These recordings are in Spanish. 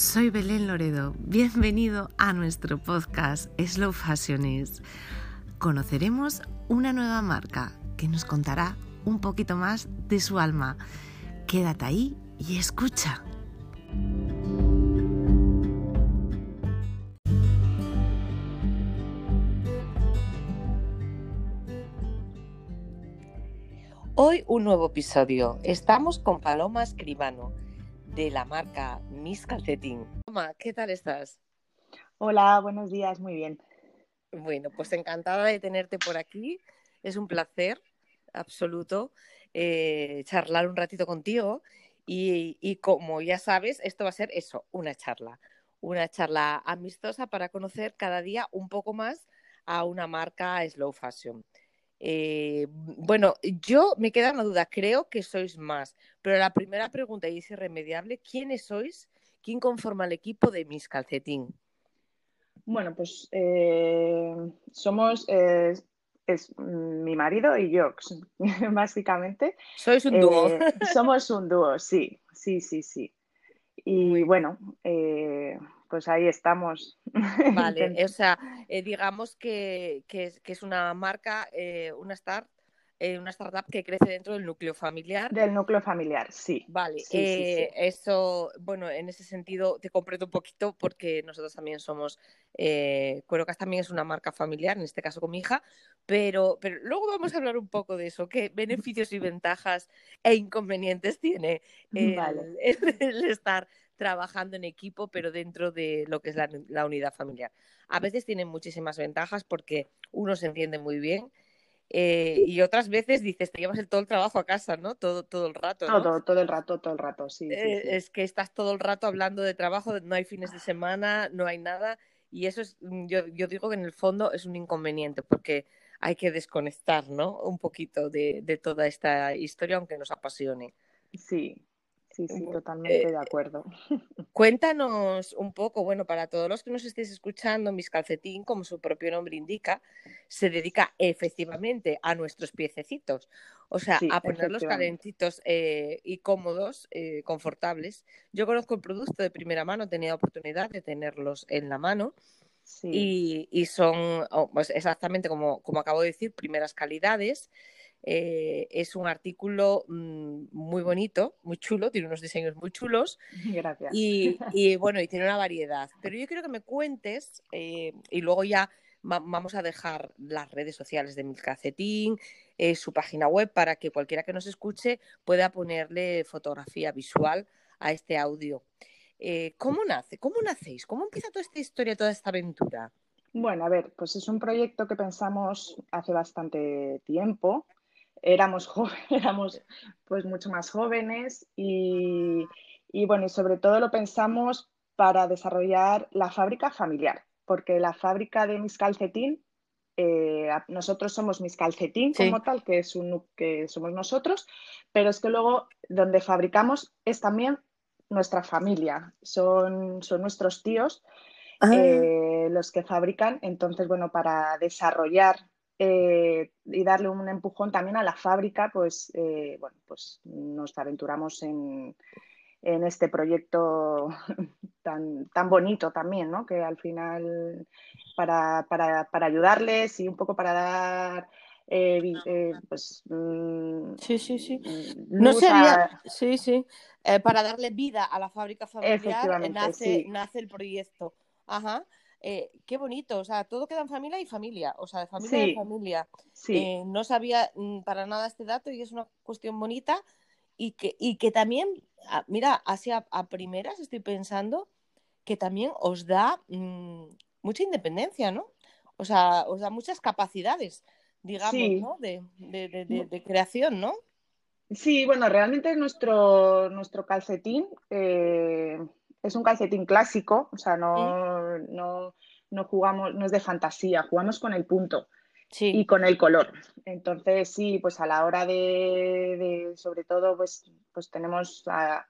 soy Belén Loredo. Bienvenido a nuestro podcast Slow Fashionist. Conoceremos una nueva marca que nos contará un poquito más de su alma. Quédate ahí y escucha. Hoy un nuevo episodio. Estamos con Paloma Escribano de la marca Miss Calcetín. Paloma, ¿qué tal estás? Hola, buenos días, muy bien. Bueno, pues encantada de tenerte por aquí. Es un placer absoluto eh, charlar un ratito contigo y, y como ya sabes, esto va a ser eso, una charla. Una charla amistosa para conocer cada día un poco más a una marca slow fashion. Eh, bueno, yo me queda una duda, creo que sois más, pero la primera pregunta y es irremediable, ¿quiénes sois? ¿Quién conforma el equipo de Miss Calcetín? Bueno, pues eh, somos eh, es mi marido y yo, básicamente. Sois un dúo. Somos un dúo, sí, sí, sí, sí. Y bueno, pues ahí estamos. Vale, o sea, eh, digamos que, que, es, que, es, una marca, eh, una start, eh, una startup que crece dentro del núcleo familiar. Del núcleo familiar, sí. Vale, sí, sí, sí. eso, bueno, en ese sentido te comprendo un poquito porque nosotros también somos, eh, Cuerocas también es una marca familiar, en este caso con mi hija, pero, pero luego vamos a hablar un poco de eso, qué beneficios y ventajas e inconvenientes tiene el, Vale. el, el estar trabajando en equipo, pero dentro de lo que es la, la, unidad familiar. A veces tienen muchísimas ventajas porque uno se entiende muy bien eh, y otras veces dices, te llevas el, todo el trabajo a casa, ¿no? Todo, todo el rato. ¿no? Todo, todo el rato, todo el rato, sí, eh, sí, sí. Es que estás todo el rato hablando de trabajo, no hay fines de semana, no hay nada. Y eso es, yo, yo digo que en el fondo es un inconveniente porque hay que desconectar, ¿no? Un poquito de, de toda esta historia, aunque nos apasione. Sí, Sí, sí, totalmente eh, de acuerdo. Cuéntanos un poco, bueno, para todos los que nos estéis escuchando, Miss Calcetín, como su propio nombre indica, se dedica efectivamente a nuestros piececitos, o sea, sí, a ponerlos calentitos eh, y cómodos, eh, confortables. Yo conozco el producto de primera mano, he tenido oportunidad de tenerlos en la mano. Sí. Y, y, son oh, pues exactamente como, como acabo de decir, primeras calidades. Eh, es un artículo mmm, muy bonito, muy chulo, tiene unos diseños muy chulos. Gracias. Y, y, bueno, y tiene una variedad. Pero yo quiero que me cuentes, eh, y luego ya va vamos a dejar las redes sociales de Milcacetín, eh, su página web, para que cualquiera que nos escuche pueda ponerle fotografía visual a este audio. Eh, ¿Cómo nace? ¿Cómo nacéis? ¿Cómo empieza toda esta historia, toda esta aventura? Bueno, a ver, pues es un proyecto que pensamos hace bastante tiempo éramos, éramos pues mucho más jóvenes y, y, bueno, y sobre todo lo pensamos para desarrollar la fábrica familiar, porque la fábrica de Mis Calcetín, eh, nosotros somos Mis Calcetín como tal, que, es un, que somos nosotros, pero es que luego donde fabricamos es también nuestra familia, son, son nuestros tíos ah. eh, los que fabrican, entonces bueno, para desarrollar eh, y darle un empujón también a la fábrica, pues, eh, bueno, pues nos aventuramos en, en este proyecto tan, tan, bonito también, ¿no? Que al final, para, para, para ayudarles y un poco para dar eh, eh, pues mm, sí sí sí no sería a... sí sí eh, para darle vida a la fábrica familiar nace, sí. nace el proyecto ajá eh, qué bonito, o sea, todo queda en familia y familia, o sea, de familia sí, y familia. Sí. Eh, no sabía mm, para nada este dato y es una cuestión bonita y que, y que también, mira, así a, a, primeras estoy pensando que también os da mmm, mucha independencia, ¿no? O sea, os da muchas capacidades, digamos, sí. ¿no? De, de, de, de, creación, ¿no? Sí, bueno, realmente nuestro, nuestro calcetín... Eh es un calcetín clásico, o sea, no, no, no, jugamos, no es de fantasía, jugamos con el punto sí. y con el color. Entonces, sí, pues a la hora de, de sobre todo, pues, pues tenemos a,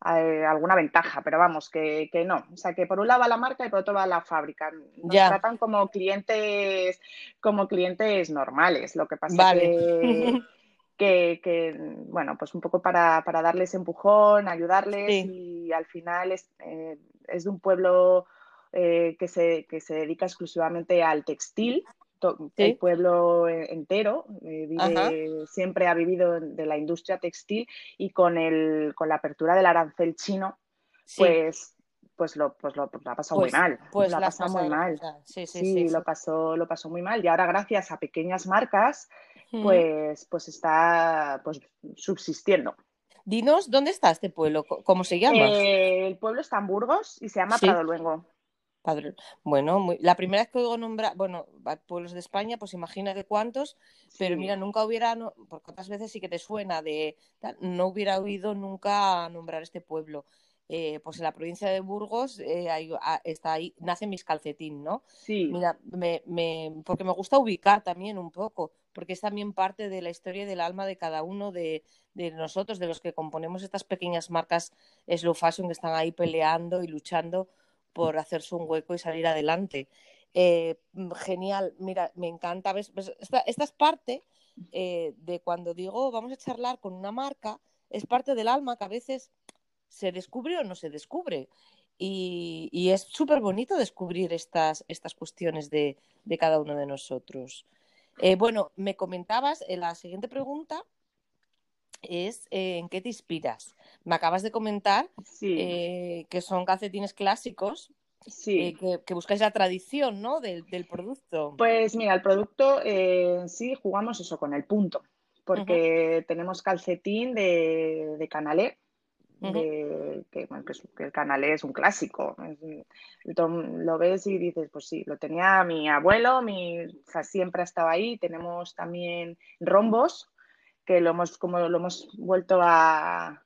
a, alguna ventaja, pero vamos, que, que, no. O sea, que por un lado va la marca y por otro va la fábrica. Nos ya. tratan como clientes, como clientes normales. Lo que pasa vale. que que, bueno, pues un poco para, darles empujón, ayudarles y al final es, eh, es de un pueblo eh, que, se, que se dedica exclusivamente al textil. El pueblo eh, entero siempre ha vivido de la industria textil y con, el, con la apertura del arancel chino, pues pues lo, pues lo, ha pasado muy pues, mal. Pues lo ha pasado muy mal. Sí, sí, sí, Lo, pasó, lo pasó muy mal. Y ahora, gracias a pequeñas marcas, pues, pues está pues, subsistiendo. Dinos, ¿dónde está este pueblo? ¿Cómo se llama? Eh, el pueblo está en Burgos y se llama Prado Luengo. Bueno, la primera vez que oigo nombrar, bueno, pueblos de España, pues imagínate cuántos, pero mira, nunca hubiera, porque otras veces sí que te suena de, no hubiera oído nunca nombrar este pueblo. Eh, pues en la provincia de Burgos eh, ah, está ahí, nace mis calcetín, ¿no? Sí. Mira, me, me, porque me gusta ubicar también un poco, porque es también parte de la historia y del alma de cada uno de, de nosotros, de los que componemos estas pequeñas marcas slow fashion que están ahí peleando y luchando por hacerse un hueco y salir adelante. Eh, genial, mira, me encanta. ¿ves? Esta, esta, es parte de cuando digo vamos a charlar con una marca, es parte del alma que a veces se descubre o no se descubre. Y, es súper bonito descubrir estas, estas cuestiones de, cada uno de nosotros. Eh, bueno, me comentabas, en eh, la siguiente pregunta es eh, ¿en qué te inspiras? Me acabas de comentar que son calcetines clásicos, Sí. que, buscáis la tradición ¿no? del, producto. Pues mira, el producto sí jugamos eso con el punto, porque tenemos calcetín de, de canalé, que, el canal es un clásico. lo ves y dices, pues sí, lo tenía mi abuelo, mi, siempre ha estado ahí. Tenemos también rombos, que lo hemos, como lo hemos vuelto a,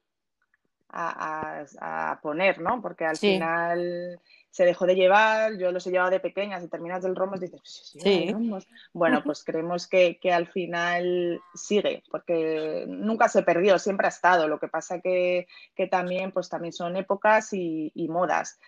a, poner, ¿no? Porque al final se dejó de llevar, yo los he llevado de pequeñas y terminas del rombo y dices, pues sí, Bueno, pues creemos que, al final sigue, porque nunca se perdió, siempre ha estado. Lo que pasa que, que también, pues también son épocas y, modas.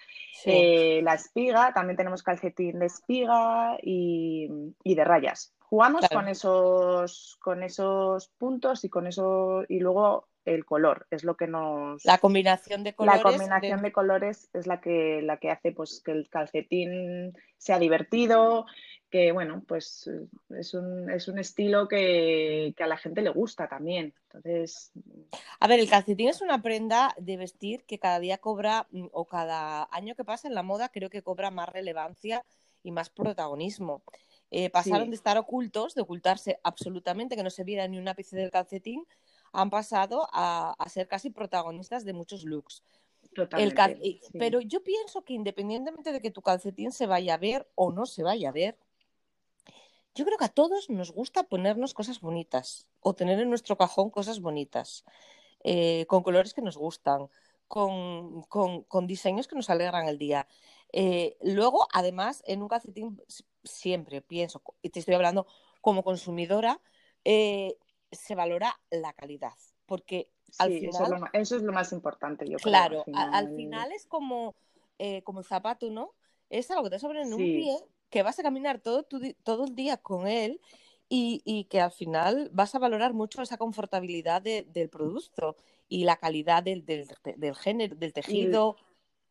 Eh, la espiga, también tenemos calcetín de espiga y, de rayas. Jugamos con esos, con esos puntos y con eso, y luego el color, es lo que nos... La combinación de colores. La combinación de, colores es la que, la que hace pues, que el calcetín sea divertido, que bueno, pues es un, es un estilo que, a la gente le gusta también. Entonces... A ver, el calcetín es una prenda de vestir que cada día cobra, mm, o cada año que pasa en la moda, creo que cobra más relevancia y más protagonismo. Eh, pasaron de estar ocultos, de ocultarse absolutamente, que no se viera ni un ápice del calcetín, han pasado a, ser casi protagonistas de muchos looks. Pero yo pienso que independientemente de que tu calcetín se vaya a ver o no se vaya a ver, yo creo que a todos nos gusta ponernos cosas bonitas o tener en nuestro cajón cosas bonitas, eh, con colores que nos gustan, con, diseños que nos alegran el día. Eh, luego, además, en un calcetín siempre pienso, y te estoy hablando como consumidora, eh, se valora la calidad, porque al final... Eso es, lo, más importante, yo claro, creo. Claro, al, final es como, eh, como el zapato, ¿no? Es algo que te sobra en un pie, que vas a caminar todo, todo el día con él y, que al final vas a valorar mucho esa confortabilidad del producto y la calidad del, del, género, del tejido.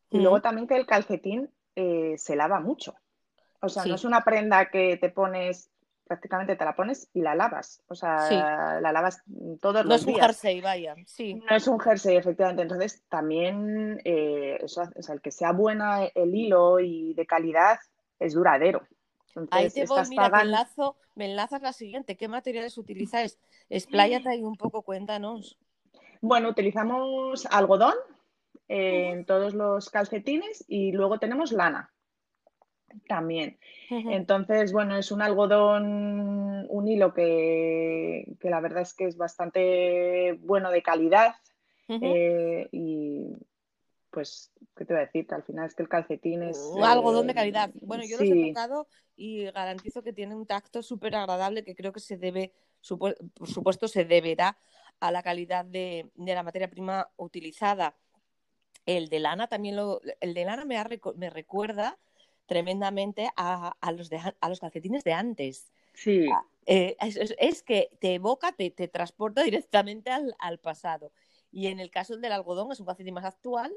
Y, luego también que el calcetín eh, se lava mucho. O sea, no es una prenda que te pones prácticamente te la pones y la lavas. O sea, la lavas todos los días. No es un jersey, vaya. Sí. No es un jersey, efectivamente. Entonces, también eh, eso, o sea, el que sea buena el hilo y de calidad es duradero. ahí te voy, mira, me, enlazo, me enlazas la siguiente. ¿Qué materiales utilizáis? Expláyate ahí un poco, cuéntanos. Bueno, utilizamos algodón en todos los calcetines y luego tenemos lana también. Entonces, bueno, es un algodón, un hilo que, la verdad es que es bastante bueno de calidad eh, y pues, ¿qué te voy a decir? Al final es que el calcetín es... Un algodón de eh, calidad. Bueno, yo lo he tocado y garantizo que tiene un tacto súper agradable que creo que se debe, por supuesto, se deberá a la calidad de, la materia prima utilizada. El de lana también lo... El de lana me, me recuerda tremendamente a, los a los calcetines de antes. Sí. Eh, es, que te evoca, te, te transporta directamente al, al, pasado. Y en el caso del algodón es un calcetín más actual,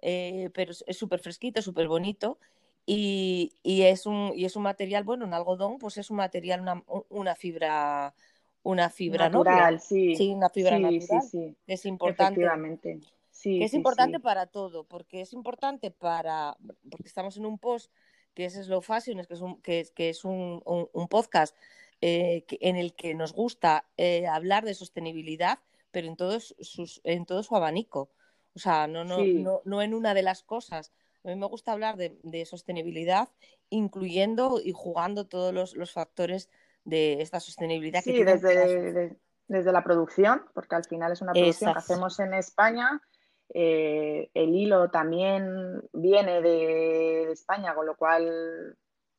eh, pero es súper fresquito, súper bonito. Y, y, es un, y es un material, bueno, un algodón, pues es un material, una, una fibra una fibra natural, sí. Sí, una fibra natural. Sí, es importante. Efectivamente. Sí, es importante para todo, porque es importante para, porque estamos en un post que es Slow Fashion, que es un, que, que es un, un, podcast eh, en el que nos gusta eh, hablar de sostenibilidad, pero en, todos sus, en todo su abanico. O sea, no, no, no, no, en una de las cosas. A mí me gusta hablar de, de sostenibilidad, incluyendo y jugando todos los, los factores de esta sostenibilidad. Sí, desde, desde la producción, porque al final es una producción que hacemos en España. Eh, el hilo también viene de, España, con lo cual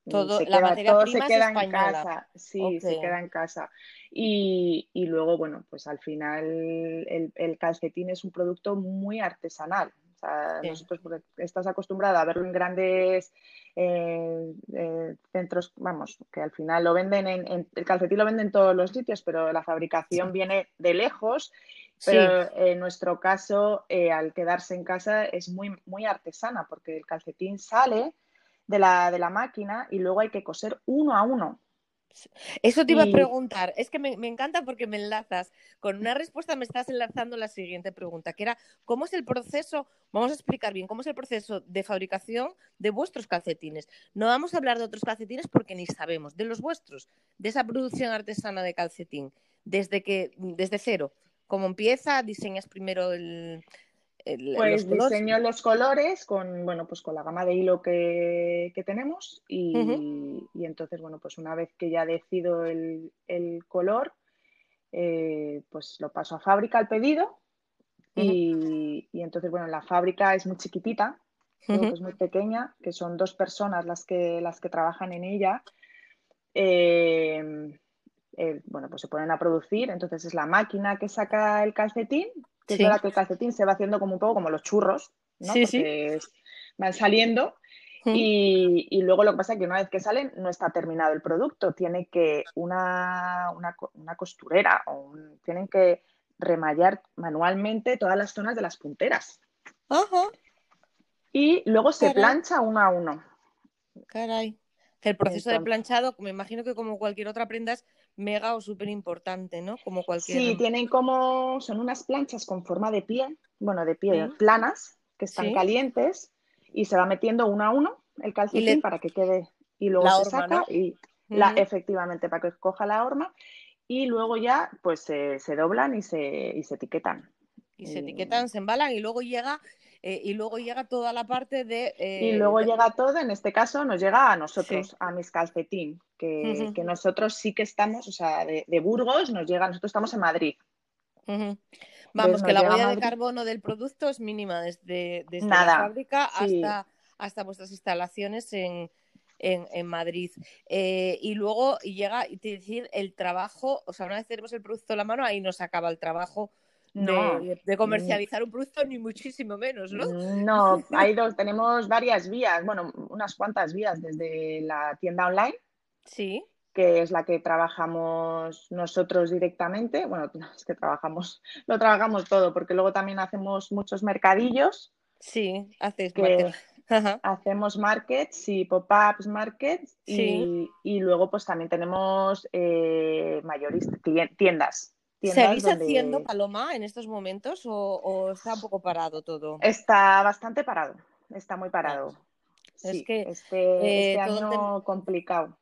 todo, se queda, todo se queda en casa. Sí, se queda en casa. Y, y, luego, bueno, pues al final el, el, calcetín es un producto muy artesanal. O sea, nosotros estás acostumbrada a verlo en grandes eh, eh, centros, vamos, que al final lo venden en, el calcetín lo venden en todos los sitios, pero la fabricación viene de lejos. Pero en nuestro caso, eh, al quedarse en casa, es muy, muy artesana, porque el calcetín sale de la, de la máquina y luego hay que coser uno a uno. Eso te iba a preguntar. Es que me, encanta porque me enlazas. Con una respuesta me estás enlazando la siguiente pregunta, que era, ¿cómo es el proceso? Vamos a explicar bien, ¿cómo es el proceso de fabricación de vuestros calcetines? No vamos a hablar de otros calcetines porque ni sabemos, de los vuestros, de esa producción artesana de calcetín, desde que, desde cero. ¿Cómo empieza? ¿Diseñas primero el, pues diseño los colores con, bueno, pues con la gama de hilo que, tenemos y, entonces, bueno, pues una vez que ya decido el, color, eh, pues lo paso a fábrica al pedido y, entonces, bueno, la fábrica es muy chiquitita, es muy pequeña, que son dos personas las que, las que trabajan en ella. Eh, eh, bueno, pues se ponen a producir, entonces es la máquina que saca el calcetín, que es verdad que el calcetín se va haciendo como un poco como los churros, ¿no? Sí, Porque van saliendo y, y, luego lo que pasa es que una vez que salen no está terminado el producto, tiene que una, una, una costurera o tienen que remallar manualmente todas las zonas de las punteras. Ajá. Y luego se plancha uno a uno. Caray. El proceso de planchado, me imagino que como cualquier otra prenda es mega o súper importante, ¿no? Como cualquier. Sí, tienen como. Son unas planchas con forma de pie, bueno, de pie, planas, que están calientes y se va metiendo uno a uno el calcetín para que quede. Y luego se saca y. La, efectivamente, para que coja la horma y luego ya pues se, se doblan y se, y se etiquetan. Y se etiquetan, se embalan y luego llega eh, y luego llega toda la parte de... y eh, luego llega todo, en este caso nos llega a nosotros, a mis calcetín, que, que, nosotros sí que estamos, o sea, de, Burgos nos llega, nosotros estamos en Madrid. Vamos, que la huella de carbono del producto es mínima desde, desde la fábrica hasta, hasta vuestras instalaciones en, en, en, Madrid. Eh, y luego llega, y decir, el trabajo, o sea, una vez tenemos el producto en la mano, ahí nos acaba el trabajo de, comercializar un producto, ni muchísimo menos, ¿no? No, hay dos, tenemos varias vías, bueno, unas cuantas vías desde la tienda online. Sí. que es la que trabajamos nosotros directamente. Bueno, es que trabajamos, lo trabajamos todo, porque luego también hacemos muchos mercadillos. Sí, haces que hacemos markets y pop-ups markets y, y, luego pues también tenemos eh, mayoristas, tiendas ¿Seguís haciendo, Paloma, en estos momentos o, está un poco parado todo? Está bastante parado, está muy parado. es que este, eh, este año complicado.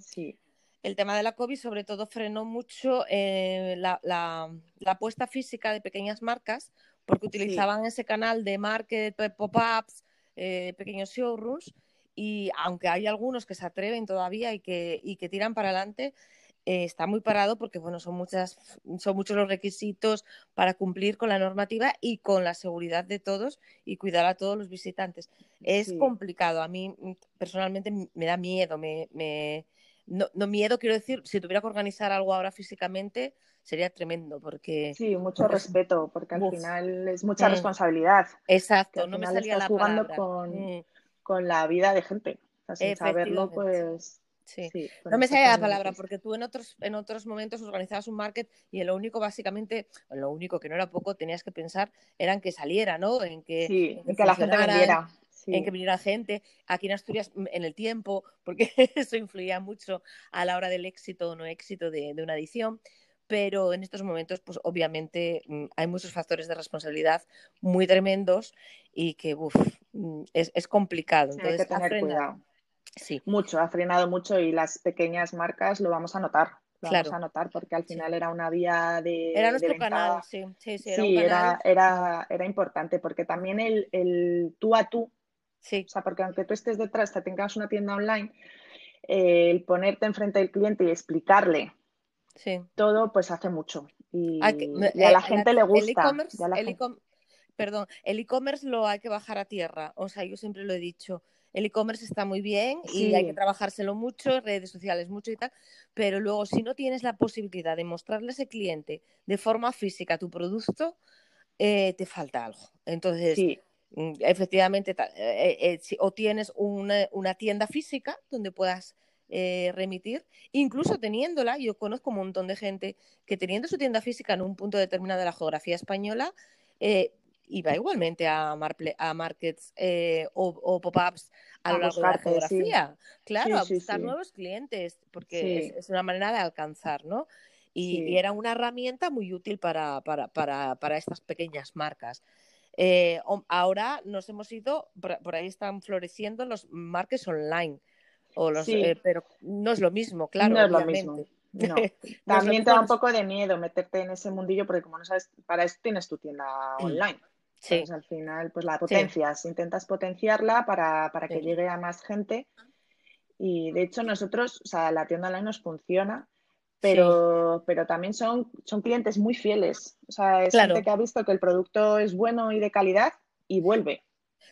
Sí. El tema de la COVID sobre todo frenó mucho eh, la, la, apuesta física de pequeñas marcas porque utilizaban ese canal de market, pop-ups, eh, pequeños showrooms y aunque hay algunos que se atreven todavía y que, y que tiran para adelante, eh, está muy parado porque bueno, son, muchas, son muchos los requisitos para cumplir con la normativa y con la seguridad de todos y cuidar a todos los visitantes. Es complicado, a mí mm, personalmente me da miedo, me, me... No, no, miedo, quiero decir, si tuviera que organizar algo ahora físicamente, sería tremendo porque... Sí, mucho respeto, porque al final es mucha mm. responsabilidad. Exacto, no me salía la jugando con, mm. con, la vida de gente. sin saberlo, pues Sí. Sí, No me sale la palabra porque tú en otros, en otros momentos organizabas un market y lo único básicamente, en lo único que no era poco, tenías que pensar era en que saliera, ¿no? En que, Sí, en que la gente vendiera. Sí. en que viniera gente. Aquí en Asturias, mm, en el tiempo, porque eso influía mucho a la hora del éxito o no éxito de, de una edición. Pero en estos momentos, pues obviamente mm, hay muchos factores de responsabilidad muy tremendos y que uf, mm, es, es complicado. Sí, hay Entonces, que tener cuidado. Sí, Mucho, ha frenado mucho y las pequeñas marcas lo vamos a notar. Lo Claro. vamos a notar porque al Sí. final era una vía de, era nuestro canal, sí, sí, sí, era un Sí, canal. era, era, era importante porque también el, el tú a tú, Sí, o sea, porque aunque tú estés detrás, te tengas una tienda online, eh, el ponerte enfrente del cliente y explicarle sí. todo, pues hace mucho. Y, Hay que- y a eh, la gente le gusta. el e-com- perdón, el e-commerce lo hay que bajar a tierra. O sea, yo siempre lo he dicho. El e-commerce está muy bien y hay que trabajárselo mucho, redes sociales mucho y tal, pero luego si no tienes la posibilidad de mostrarle a ese cliente de forma física tu producto, eh, te falta algo. Entonces, Sí, Mm, efectivamente, eh, eh, si- o tienes una, una tienda física donde puedas remitir, incluso teniéndola, yo conozco un montón de gente que teniendo su tienda física en un punto determinado de la geografía española, eh, iba igualmente a, marple- a markets eh, o, o pop-ups a A lo largo de la sí. geografía. Claro, Sí, a buscar sí. nuevos clientes, porque es, es una manera de alcanzar, ¿no? Y, y era una herramienta muy útil para, para, para, para estas pequeñas marcas. Eh, ahora nos hemos ido, por, por ahí están floreciendo los marques online, o los, Sí. eh, pero no es lo mismo, claro, no es lo mismo. No. También te da un poco de miedo meterte en ese mundillo porque como no sabes, para eso tienes tu tienda online. Sí, al final, pues la potencias, intentas potenciarla para, para que Sí. llegue a más gente. Y de hecho, nosotros, o sea, la tienda online nos funciona, pero, pero también son, son clientes muy fieles. O sea, es Claro. gente que ha visto que el producto es bueno y de calidad y vuelve.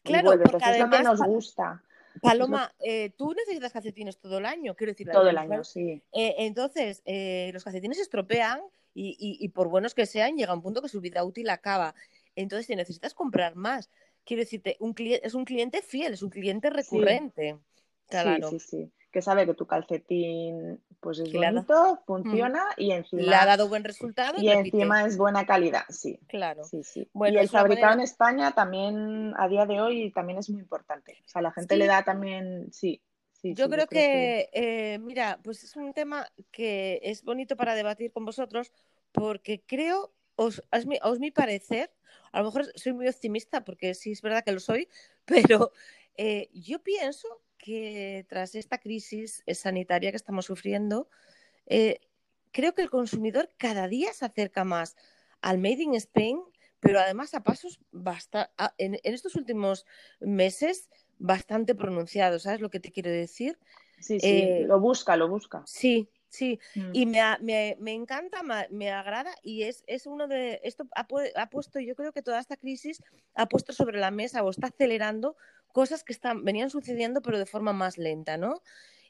y Claro, vuelve. porque Entonces, es lo que además, nos gusta Paloma, eh, tú necesitas calcetines todo el año, quiero decir, todo el año, sí. Eh, entonces, eh, los calcetines se estropean y, y- y por buenos que sean, llega un punto que su vida útil acaba. Entonces, si necesitas comprar más, quiero decirte, un cliente, es un cliente fiel, es un cliente recurrente. Claro. Sí, sí, sí. Que sabe que tu calcetín pues es bonito, funciona y encima, Le ha dado buen resultado y encima es buena calidad, sí. Claro. Sí, sí. Bueno, y el fabricado manera- en España también a día de hoy también es muy importante. O sea, la gente Sí. le da también, sí. sí Yo sí, creo que, eh, mira, pues es un tema que es bonito para debatir con vosotros porque creo, os, es mi, os mi parecer, a lo mejor soy muy optimista porque sí es verdad que lo soy, pero eh, yo pienso que tras esta crisis sanitaria que estamos sufriendo, eh, creo que el consumidor cada día se acerca más al Made in Spain, pero además a pasos basta en estos últimos meses bastante pronunciados, ¿sabes lo que te quiero decir? Sí, sí, eh, lo busca, lo busca. Sí, sí, Mm. y me, me, me encanta, me, agrada y es, es uno de, esto ha, ha puesto, yo creo que toda esta crisis ha puesto sobre la mesa o está acelerando cosas que están, venían sucediendo pero de forma más lenta, ¿no?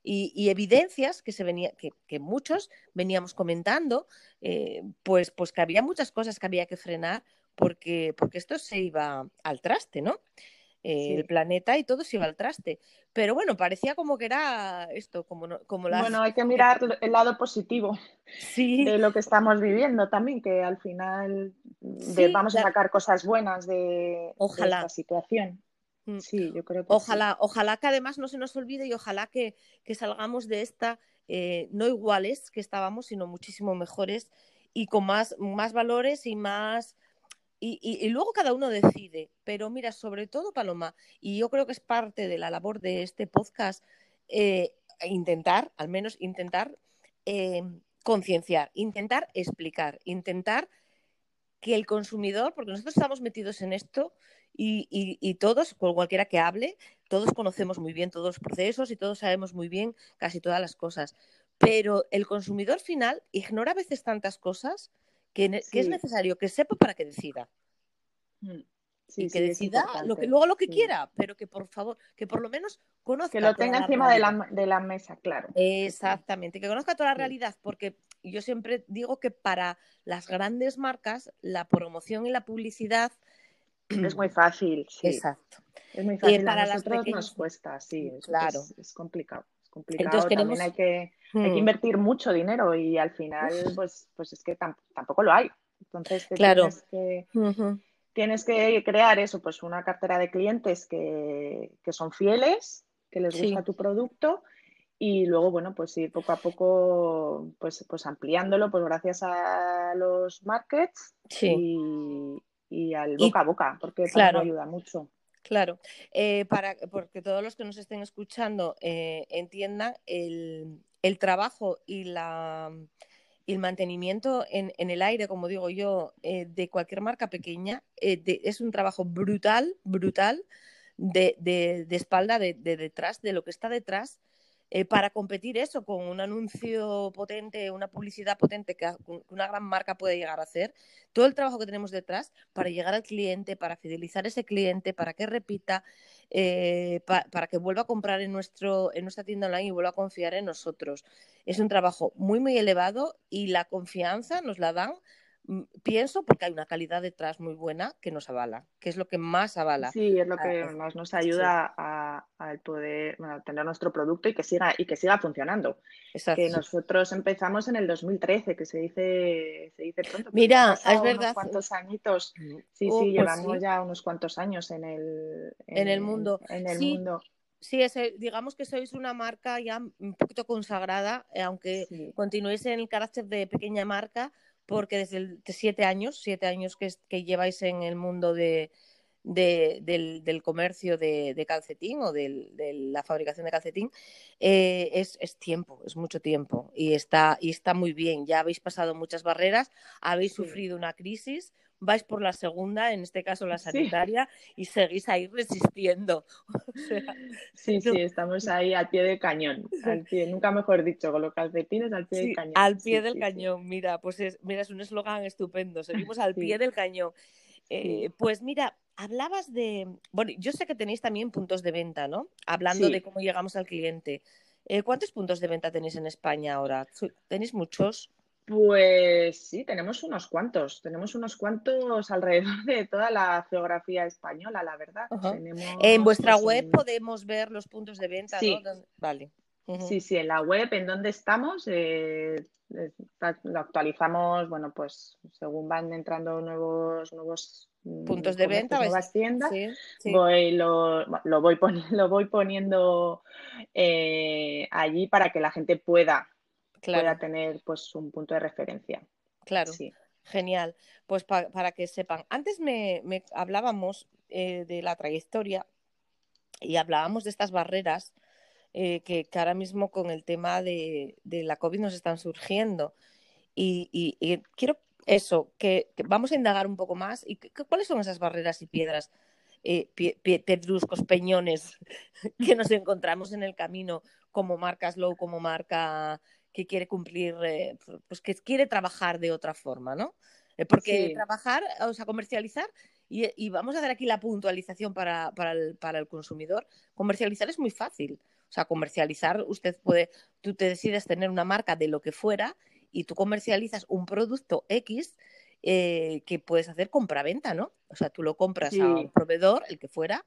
Y, y evidencias que, se venía, que, que muchos veníamos comentando, eh, pues, pues que había muchas cosas que había que frenar porque, porque esto se iba al traste, ¿no? Eh, Sí. El planeta y todo se iba al traste. Pero bueno, parecía como que era esto, como, no- como las... Bueno, hay que mirar el lado positivo Sí, de lo que estamos viviendo también, que al final de- Sí, vamos a sacar cosas buenas de, de Ojalá. esta situación. Mm. Sí, yo creo que sí. Ojalá, ojalá que además no se nos olvide y ojalá que, que salgamos de esta eh, no iguales que estábamos, sino muchísimo mejores y con más, más valores y más... Y, y- y luego cada uno decide. Pero mira, sobre todo, Paloma, y yo creo que es parte de la labor de este podcast, eh, intentar, al menos intentar eh, concienciar, intentar explicar, intentar que el consumidor, porque nosotros estamos metidos en esto y, todos, cualquiera que hable, todos conocemos muy bien todos los procesos y todos sabemos muy bien casi todas las cosas, pero el consumidor final ignora a veces tantas cosas que, es necesario que sepa para que decida Mm. Sí, y que sí, decida lo que, luego lo que quiera, pero que por favor, que por lo menos conozca Que lo toda tenga la encima de la, de la mesa, claro. Exactamente, que conozca toda la realidad, porque yo siempre digo que para las grandes marcas la promoción y la publicidad Es muy fácil, sí. Exacto. Es muy fácil. para a las nosotros pequeñas- nos cuesta, sí. Es, Claro. es- es complicado. Complicado. También hay que, hay que hmm. invertir mucho dinero y al final, pues, pues es que tampoco lo hay. Entonces, claro. tienes que, tienes que crear eso, pues una cartera de clientes que, son fieles, que les gusta tu producto y luego, bueno, pues ir poco a poco pues, pues ampliándolo, pues gracias a los markets y, al boca a boca, porque claro. ayuda mucho. Claro, eh, para, porque todos los que nos estén escuchando eh, entiendan el, el, trabajo y la, el mantenimiento en, en, el aire, como digo yo, eh, de cualquier marca pequeña, es un trabajo brutal, brutal de, de, de espalda, de, detrás, de lo que está detrás eh, para competir eso con un anuncio potente, una publicidad potente que una gran marca puede llegar a hacer, todo el trabajo que tenemos detrás para llegar al cliente, para fidelizar ese cliente, para que repita, eh, para que vuelva a comprar en, nuestro, en nuestra tienda online y vuelva a confiar en nosotros. Es un trabajo muy, muy elevado y la confianza nos la dan pienso porque hay una calidad detrás muy buena que nos avala, que es lo que más avala. Sí, es lo que más nos ayuda a, poder tener nuestro producto y que siga y que siga funcionando. Exacto. Que nosotros empezamos en el 2013, que se dice se dice pronto. Mira, es verdad. Unos cuantos añitos. Mm. Sí, oh, sí, pues llevamos ya unos cuantos años en el en, el mundo. En el mundo. Sí, digamos que sois una marca ya un poquito consagrada, eh, aunque continuéis en el carácter de pequeña marca, porque desde el, siete años, siete años que, que lleváis en el mundo de, del, del, comercio de, de calcetín o de la fabricación de calcetín, eh, es, es, tiempo, es mucho tiempo y está, y está muy bien. Ya habéis pasado muchas barreras, habéis sufrido una crisis, vais por la segunda, en este caso la sanitaria, y seguís ahí resistiendo. sí, sí, estamos ahí al pie del cañón, al pie, nunca mejor dicho, con los calcetines al pie del cañón. Al pie del cañón, mira, pues es, mira, es un eslogan estupendo, seguimos al pie del cañón. Eh, pues mira, hablabas de, bueno, yo sé que tenéis también puntos de venta, ¿no? Hablando de cómo llegamos al cliente. Eh, ¿Cuántos puntos de venta tenéis en España ahora? ¿Tenéis muchos? Pues sí, tenemos unos cuantos, tenemos unos cuantos alrededor de toda la geografía española, la verdad. en vuestra pues, web podemos ver los puntos de venta, sí. ¿no? Vale. Sí, sí, en la web, en donde estamos, eh, lo actualizamos, bueno, pues según van entrando nuevos, nuevos mm, puntos de venta, nuevas tiendas, Voy, lo, voy lo voy poniendo eh, allí para que la gente pueda pueda tener pues un punto de referencia. Claro, sí. genial. Pues para que sepan, antes me, hablábamos eh, de la trayectoria y hablábamos de estas barreras eh, que, ahora mismo con el tema de, la COVID nos están surgiendo. Y, quiero eso, que, vamos a indagar un poco más. ¿Y cuáles son esas barreras y piedras, eh, pedruscos, peñones que nos encontramos en el camino como marca Slow, como marca que quiere cumplir, eh, pues que quiere trabajar de otra forma, ¿no? Eh, porque trabajar, o sea, comercializar, y, vamos a hacer aquí la puntualización para, el, consumidor, comercializar es muy fácil. O sea, comercializar, usted puede, tú te decides tener una marca de lo que fuera y tú comercializas un producto X eh, que puedes hacer compra-venta, ¿no? O sea, tú lo compras a un proveedor, el que fuera,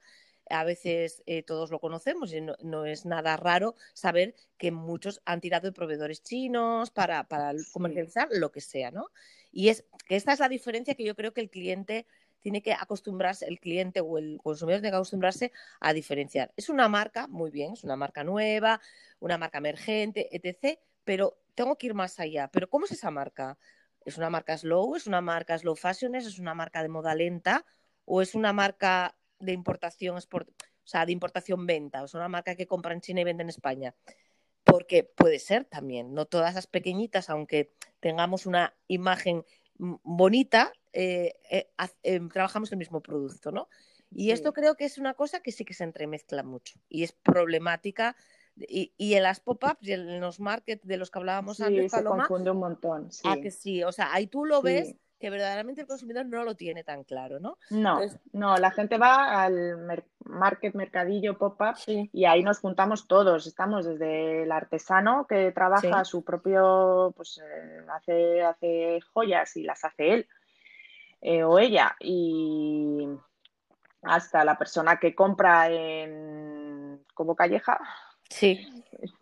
a veces eh, todos lo conocemos y no, es nada raro saber que muchos han tirado de proveedores chinos para, comercializar lo que sea, ¿no? Y es que esta es la diferencia que yo creo que el cliente tiene que acostumbrarse, el cliente o el consumidor tiene que acostumbrarse a diferenciar. Es una marca, muy bien, es una marca nueva, una marca emergente, etc., pero tengo que ir más allá. ¿Pero cómo es esa marca? ¿Es una marca slow? ¿Es una marca slow fashion? ¿Es una marca de moda lenta? ¿O es una marca de importación, o sea, de importación-venta, o sea, una marca que compra en China y vende en España. Porque puede ser también, no todas las pequeñitas, aunque tengamos una imagen bonita, eh, eh, eh, trabajamos el mismo producto, ¿no? Y esto creo que es una cosa que sí que se entremezcla mucho y es problemática. Y, en las pop-ups y en los markets de los que hablábamos antes, Paloma. Se confunde un montón. Sí. que sí, o sea, ahí tú lo ves que verdaderamente el consumidor no lo tiene tan claro, ¿no? No, no, la gente va al market, mercadillo, pop-up y ahí nos juntamos todos. Estamos desde el artesano que trabaja su propio, pues eh, hace, hace joyas y las hace él eh, o ella y hasta la persona que compra en como calleja Sí.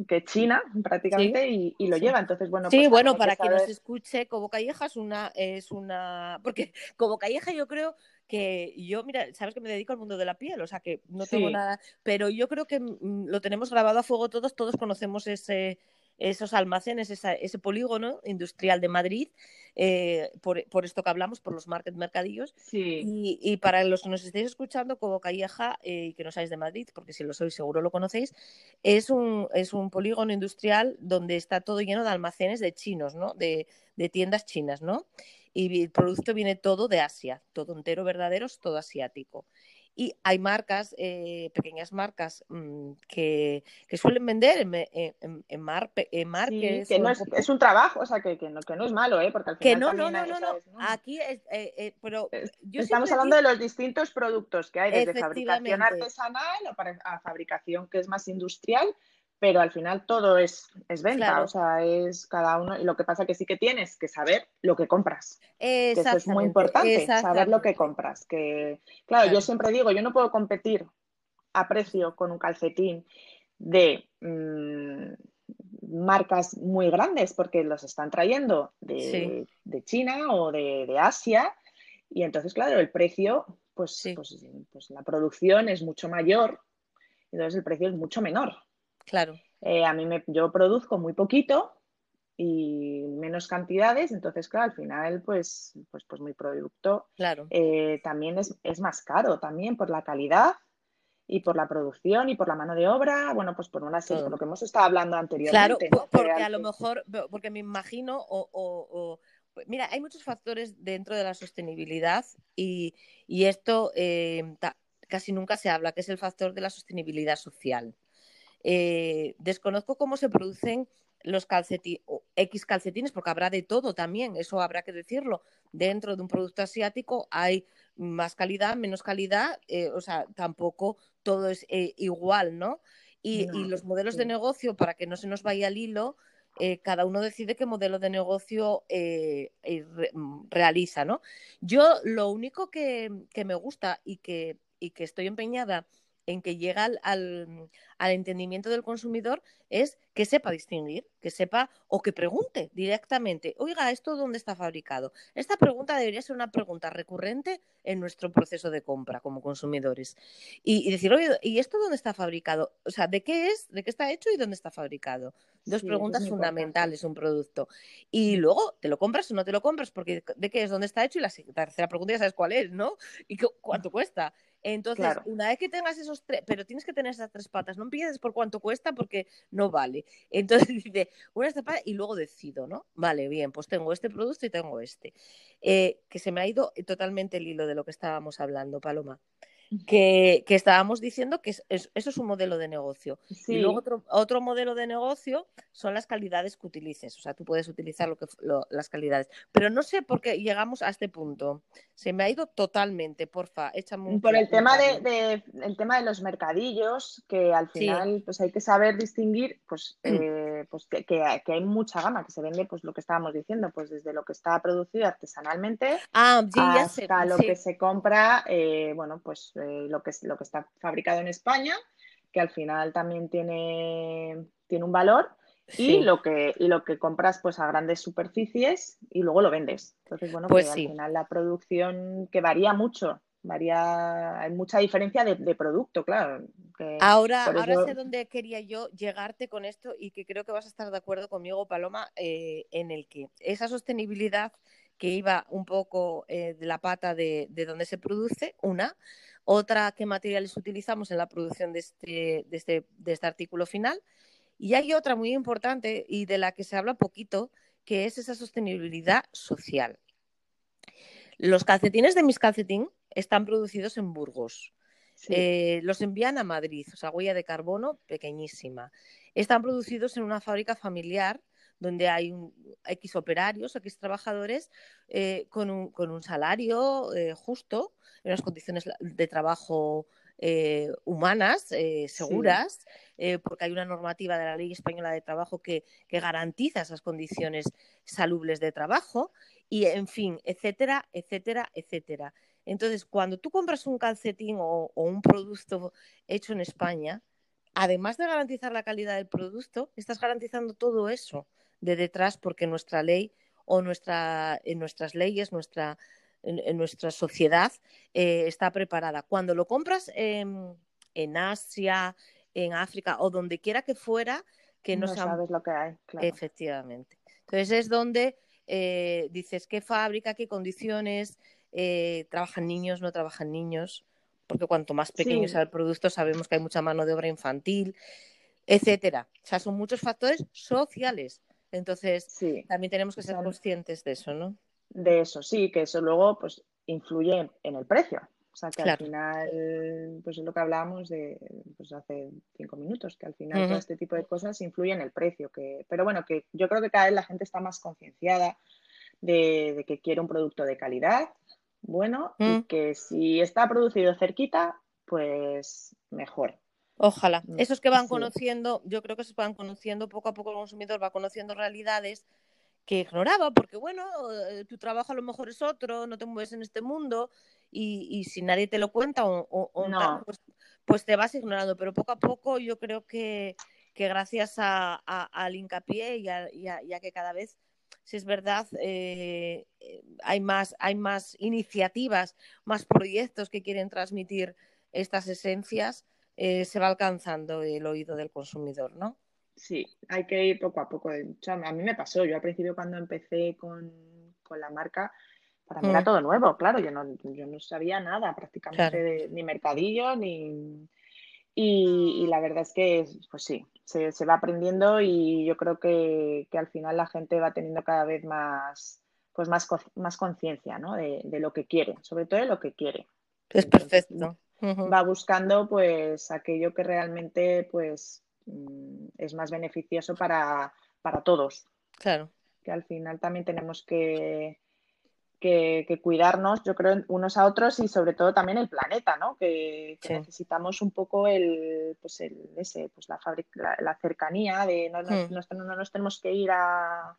que China prácticamente y, lo lleva. Entonces, bueno. Sí, pues bueno, para quien nos escuche, Cobo Calleja es una, es una. Porque Cobo Calleja yo creo que yo, mira, sabes que me dedico al mundo de la piel, o sea que no tengo nada, pero yo creo que mm, lo tenemos grabado a fuego todos, todos conocemos ese, esos almacenes, ese polígono industrial de Madrid, eh, por, esto que hablamos, por los market mercadillos. Y, para los que nos estéis escuchando, como Calleja, eh, y que no sabéis de Madrid, porque si lo sois seguro lo conocéis, es un, es un polígono industrial donde está todo lleno de almacenes de chinos, ¿no? De, de tiendas chinas, ¿no? Y el producto viene todo de Asia, todo entero, verdadero, todo asiático. Y hay marcas, eh, pequeñas marcas, mm, que, suelen vender en, en, en, mar, en marques. que no es, es, un trabajo, o sea, que, que, no, que no es malo, ¿eh? Porque al final. Que no, no, no, no, Aquí es. Eh, eh, pero Estamos hablando de los distintos productos que hay, desde fabricación artesanal o para, a fabricación que es más industrial pero al final todo es, es venta, o sea, es cada uno, y lo que pasa que sí que tienes que saber lo que compras. Que eso es muy importante, saber lo que compras. Que, claro, yo siempre digo, yo no puedo competir a precio con un calcetín de mm, marcas muy grandes porque los están trayendo de, China o de, Asia, y entonces, claro, el precio, pues, pues, pues la producción es mucho mayor, entonces el precio es mucho menor. Claro. Eh, a mí me, yo produzco muy poquito y menos cantidades, entonces, claro, al final, pues, pues, pues mi producto claro. Eh, también es, es, más caro, también por la calidad y por la producción y por la mano de obra, bueno, pues por una serie, por lo que hemos estado hablando anteriormente. Claro, porque a lo mejor, porque me imagino, o, mira, hay muchos factores dentro de la sostenibilidad y, y esto eh, casi nunca se habla, que es el factor de la sostenibilidad social. Eh, desconozco cómo se producen los calcetines, X calcetines, porque habrá de todo también, eso habrá que decirlo. Dentro de un producto asiático hay más calidad, menos calidad, eh, o sea, tampoco todo es eh, igual, ¿no? Y, los modelos de negocio, para que no se nos vaya al hilo, cada uno decide qué modelo de negocio realiza, ¿no? Yo lo único que, que me gusta y que, y que estoy empeñada en que llega al, entendimiento del consumidor es que sepa distinguir, que sepa o que pregunte directamente, oiga, ¿esto dónde está fabricado? Esta pregunta debería ser una pregunta recurrente en nuestro proceso de compra como consumidores. Y, decir, oye, ¿y esto dónde está fabricado? O sea, ¿de qué es? ¿De qué está hecho y dónde está fabricado? Dos preguntas fundamentales un producto. Y luego, ¿te lo compras o no te lo compras? Porque ¿de qué es? ¿Dónde está hecho? Y la tercera pregunta ya sabes cuál es, ¿no? ¿Y cuánto cuesta? Entonces, una vez que tengas esos tres, pero tienes que tener esas tres patas, no empieces por cuánto cuesta porque no vale. Entonces dice, una patas y luego decido, ¿no? Vale, bien, pues tengo este producto y tengo este. Eh, que se me ha ido totalmente el hilo de lo que estábamos hablando, Paloma que, estábamos diciendo que eso es un modelo de negocio. Y luego otro, otro, modelo de negocio son las calidades que utilices. O sea, tú puedes utilizar lo que, las calidades. Pero no sé por qué llegamos a este punto. Se me ha ido totalmente, porfa. Échame por el tema de, el tema de los mercadillos, que al final pues hay que saber distinguir pues, mm. eh, pues que, hay mucha gama, que se vende pues lo que estábamos diciendo, pues desde lo que está producido artesanalmente ah, hasta lo que se compra, eh, bueno, pues eh, lo, que, lo que está fabricado en España, que al final también tiene, tiene un valor, y lo que lo que compras pues a grandes superficies y luego lo vendes. Entonces, bueno, pues, al final la producción que varía mucho, varía, hay mucha diferencia de, producto, claro. ahora, ahora sé dónde quería yo llegarte con esto y que creo que vas a estar de acuerdo conmigo, Paloma, eh, en el que esa sostenibilidad que iba un poco eh, de la pata de, de donde se produce, una, otra qué materiales utilizamos en la producción de este, de este, de este artículo final. Y hay otra muy importante y de la que se habla poquito, que es esa sostenibilidad social. Los calcetines de mis calcetín están producidos en Burgos. Eh, los envían a Madrid, o sea, huella de carbono pequeñísima. Están producidos en una fábrica familiar donde hay un, X operarios, X trabajadores eh, con, un, con, un, salario eh, justo, en unas condiciones de trabajo eh, humanas, seguras, porque hay una normativa de la Ley Española de Trabajo que, que, garantiza esas condiciones salubles de trabajo, y en fin, etcétera, etcétera, etcétera. Entonces, cuando tú compras un calcetín o, o un producto hecho en España, además de garantizar la calidad del producto, estás garantizando todo eso de detrás porque nuestra ley o nuestra, en nuestras leyes, nuestra, en, nuestra sociedad eh, está preparada. Cuando lo compras en, Asia, en África o donde quiera que fuera, que no, sabes lo que hay. Efectivamente. Entonces es donde eh, dices qué fábrica, qué condiciones, eh, trabajan niños, no trabajan niños porque cuanto más pequeño es el producto sabemos que hay mucha mano de obra infantil, etcétera. O sea, son muchos factores sociales. Entonces, también tenemos que ser conscientes de eso, ¿no? De eso, sí, que eso luego pues influye en el precio. O sea, que al final, pues es lo que hablábamos de pues, hace cinco minutos, que al final todo este tipo de cosas influyen en el precio. Que, pero bueno, que yo creo que cada vez la gente está más concienciada de que quiere un producto de calidad, bueno y que si está producido cerquita, pues mejor. Ojalá. Mm, Esos que van conociendo, yo creo que se van conociendo poco a poco el consumidor va conociendo realidades que ignoraba, porque bueno, eh, tu trabajo a lo mejor es otro, no te mueves en este mundo y, si nadie te lo cuenta o, pues, pues, te vas ignorando, pero poco a poco yo creo que, que gracias al hincapié y a que cada vez si es verdad, eh, eh, hay, más, hay más iniciativas, más proyectos que quieren transmitir estas esencias, eh, se va alcanzando el oído del consumidor, ¿no? Sí, hay que ir poco a poco. a mí me pasó, yo al principio cuando empecé con, la marca, para mí era mm. todo nuevo, claro, yo no, yo no sabía nada prácticamente ni mercadillo, ni... Y, y, la verdad es que, pues sí, se, va aprendiendo y yo creo que, al final la gente va teniendo cada vez más, pues más, más conciencia ¿no? de, lo que quiere, sobre todo de lo que quiere. Es perfecto. Va buscando pues aquello que realmente pues mm, es más beneficioso para, para todos. Claro. Que al final también tenemos que, que, cuidarnos, yo creo, unos a otros y sobre todo también el planeta, ¿no? Que, necesitamos un poco el, pues el, ese, pues la, la, cercanía de no, hmm. no, nos tenemos que ir a,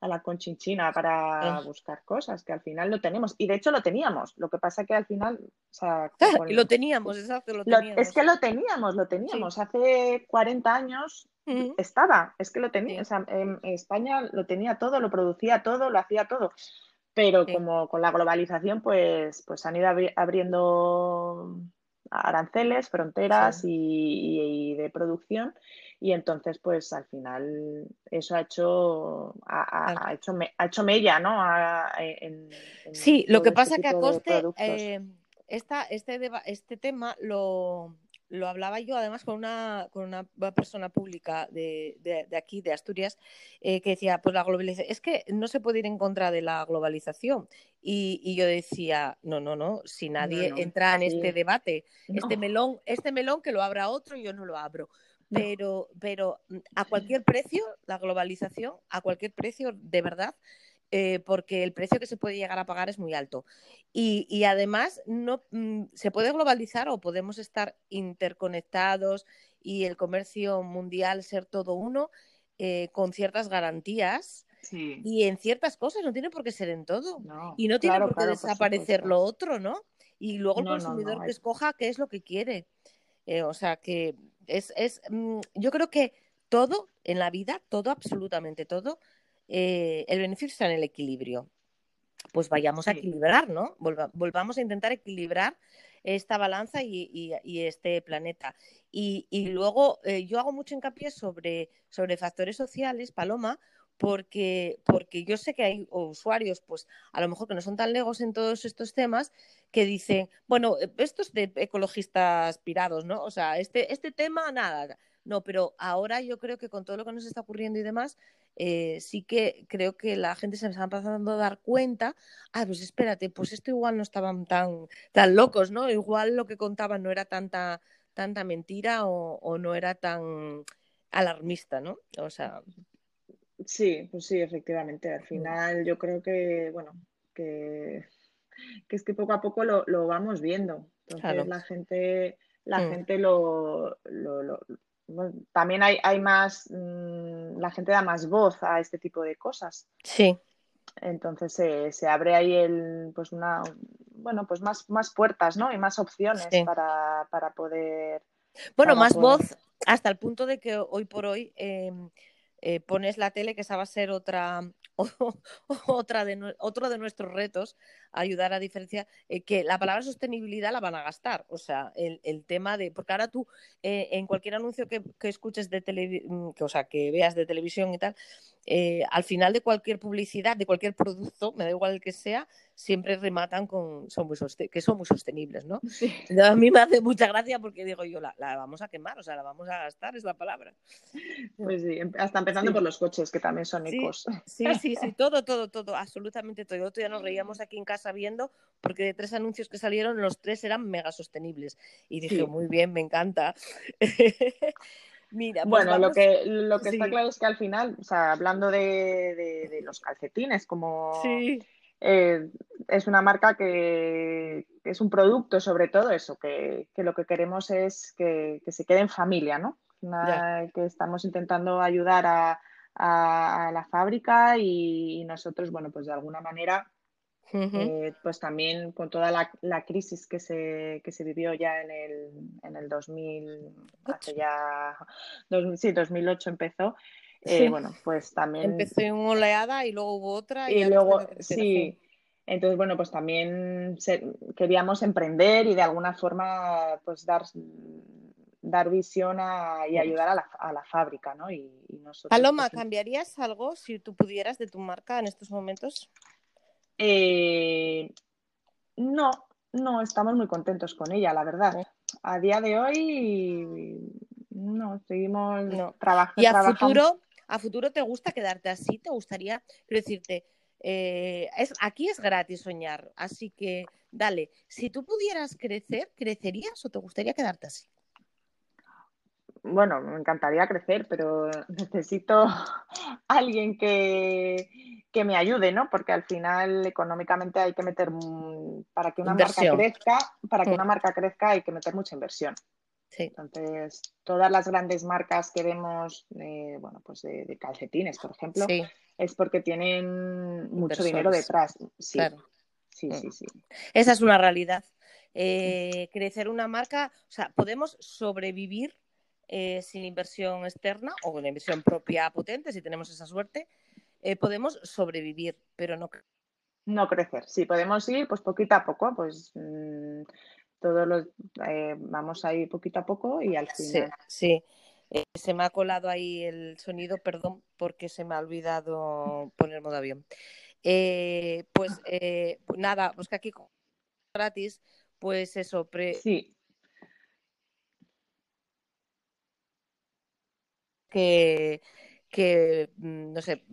a la conchinchina para buscar cosas, que al final lo tenemos. Y de hecho lo teníamos. Lo que pasa que al final. O sea, lo teníamos, exacto, lo teníamos. es que lo teníamos, lo teníamos. Hace 40 años estaba. Es que lo tenía. O sea, en España lo tenía todo, lo producía todo, lo hacía todo pero como con la globalización pues, pues han ido abriendo aranceles, fronteras y, de producción. Y entonces pues al final eso ha hecho ha, hecho, ha hecho mella ¿no? sí, lo que pasa es que a coste eh, esta, este, este tema lo, lo hablaba yo además con una, con una persona pública de, de, aquí, de Asturias, eh, que decía, pues la globalización, es que no se puede ir en contra de la globalización. Y, y yo decía, no, no, no, si nadie entra en este debate, este melón, este melón que lo abra otro, yo no lo abro. Pero, pero mm, a cualquier precio, la globalización, a cualquier precio, de verdad, eh, porque el precio que se puede llegar a pagar es muy alto. Y, además no mm, se puede globalizar o podemos estar interconectados y el comercio mundial ser todo uno eh, con ciertas garantías. Y en ciertas cosas, no tiene por qué ser en todo. y no tiene por qué desaparecer lo otro, ¿no? Y luego el consumidor que escoja qué es lo que quiere. Eh, o sea que es, es mm, yo creo que todo en la vida, todo, absolutamente todo, eh, el beneficio está en el equilibrio. Pues vayamos a equilibrar, ¿no? volvamos a intentar equilibrar esta balanza y, este planeta. Y, luego eh, yo hago mucho hincapié sobre, sobre factores sociales, Paloma, porque, porque yo sé que hay usuarios, pues a lo mejor que no son tan legos en todos estos temas, que dicen, bueno, estos de ecologistas pirados, ¿no? O sea, este, este tema, nada. No, pero ahora yo creo que con todo lo que nos está ocurriendo y demás, eh, sí que creo que la gente se está empezando a dar cuenta, ah, pues espérate, pues esto igual no estaban tan, tan locos, ¿no? Igual lo que contaban no era tanta, tanta mentira o, no era tan alarmista, ¿no? O sea. Sí, pues sí, efectivamente. Al mm. final yo creo que, bueno, que, es que poco a poco lo, vamos viendo. Entonces la gente, la mm. gente lo, también hay, hay más, mm, la gente da más voz a este tipo de cosas. Sí. Entonces se abre ahí el, pues una, bueno, pues más, más puertas, ¿no? Y más opciones para, poder. Bueno, más voz hasta el punto de que hoy por hoy em, eh, pones la tele, que esa va a ser otra, otra de, otro de nuestros retos, ayudar a diferenciar, eh, que la palabra sostenibilidad la van a gastar. O sea, el, el tema de, porque ahora tú eh, en cualquier anuncio que, que escuches de televisión, mm, o sea, que veas de televisión y tal, al final de cualquier publicidad, de cualquier producto, me da igual el que sea, siempre rematan con son muy que son muy sostenibles, ¿no? A mí me hace mucha gracia porque digo yo, la, la, vamos a quemar, o sea, la vamos a gastar, es la palabra. Pues sí, hasta empezando por los coches, que también son ecos. Sí, sí, sí, todo, todo, todo, absolutamente todo. Otro ya nos reíamos aquí en casa viendo, porque de tres anuncios que salieron, los tres eran mega sostenibles. Y dije, muy bien, me encanta. Mira, pues bueno, lo que, lo que está claro es que al final, o sea, hablando de, de, de los calcetines, como... Sí eh, es una marca que, es un producto, sobre todo eso, que, lo que queremos es que, se quede en familia, ¿no? que estamos intentando ayudar a, la fábrica y, nosotros, bueno, pues de alguna manera, eh, pues también con toda la, crisis que se, que se vivió ya en el, en el 2000, hace ya, sí, 2008 empezó, eh, bueno, pues también... Empezó una oleada y luego hubo otra. Y, luego, sí. Entonces, bueno, pues también queríamos emprender y de alguna forma pues dar, dar visión y ayudar a la, a la fábrica, ¿no? Y, nosotros, Paloma, pues, ¿cambiarías algo si tú pudieras de tu marca en estos momentos? Eh, no, no, estamos muy contentos con ella, la verdad. A día de hoy, no, seguimos trabajando. ¿Y a futuro, a futuro te gusta quedarte así? ¿Te gustaría, quiero decirte, eh, es, aquí es gratis soñar, así que dale, si tú pudieras crecer, ¿crecerías o te gustaría quedarte así? Bueno, me encantaría crecer, pero necesito alguien que, que me ayude, ¿no? Porque al final económicamente hay que meter para que una marca crezca, para que mm. una marca crezca hay que meter mucha inversión. Entonces, todas las grandes marcas que vemos, eh, bueno, pues de, calcetines, por ejemplo, es porque tienen mucho dinero detrás. Sí. Sí, mm. sí, sí. Esa es una realidad. Eh, crecer una marca, o sea, podemos sobrevivir eh, sin inversión externa o con inversión propia potente, si tenemos esa suerte, podemos sobrevivir, pero no no crecer. Sí, podemos ir pues poquito a poco, pues mm, todos los eh, vamos ahí poquito a poco y al final. Sí, eh, se me ha colado ahí el sonido, perdón, porque se me ha olvidado poner modo avión. Eh, pues nada, pues que aquí gratis, pues eso, sí. Que, que, mm, no sé,